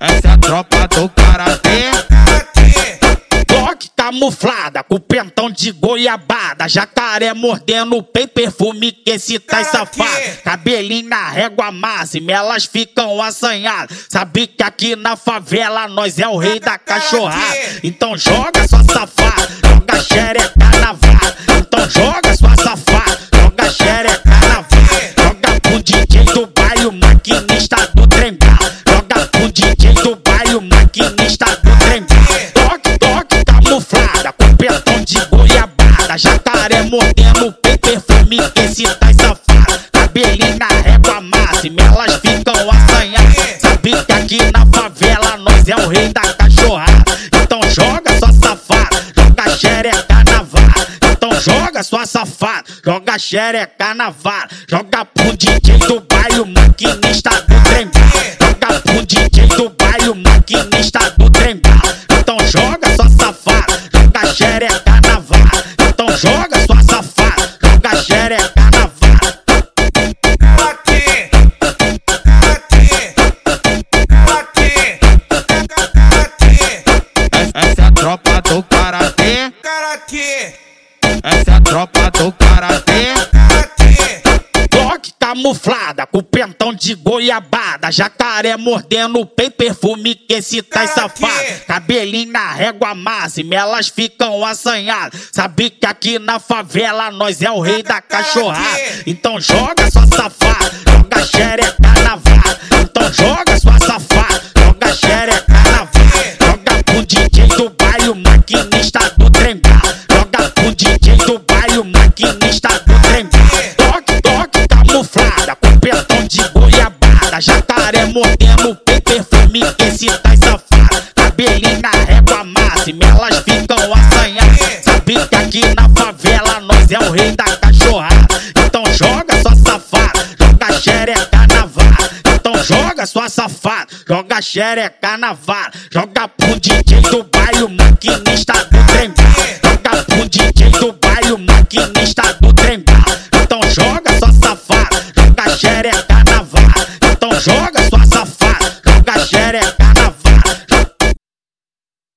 Essa é a tropa do Karatê. Glock camuflada, com pentão de goiabada. Jacaré mordendo o perfume que esse tá safado. Cabelinho na régua máxima, elas ficam assanhadas. Sabe que aqui na favela nós é o rei da cachorrada. Então joga sua safada. Pentão de goiabada. Jacaré mordendo o peito, perfume que esse tá safado. Cabelinho na régua máxima, elas ficam assanhadas. Sabe que aqui na favela nós é o rei da cachorrada. Então joga sua safada, joga xereca na vara. Então joga sua safada, joga xereca na vara. Joga pro DJ do bairro, maquinista joga sua safada, joga xereca na vara. Aqui, aqui, aqui, aqui, Essa é a tropa do karatê, aqui, essa é a tropa do karatê. aqui. Camuflada, com pentão de goiabada. Jacaré mordendo o peito, perfume que esse tá safado. Cabelinho na régua máxima, elas ficam assanhadas. Sabe que aqui na favela nós é o rei da cachorrada. Então joga sua safada, joga xereca é o rei da cachorrada. Então joga sua safada, joga xereca na vara. Então joga sua safada, joga xereca na vara. Joga pro DJ do bairro, maquinista do trembar. Joga pro DJ do bairro, maquinista do trembar. Então joga sua safada, joga xereca na vara. Então joga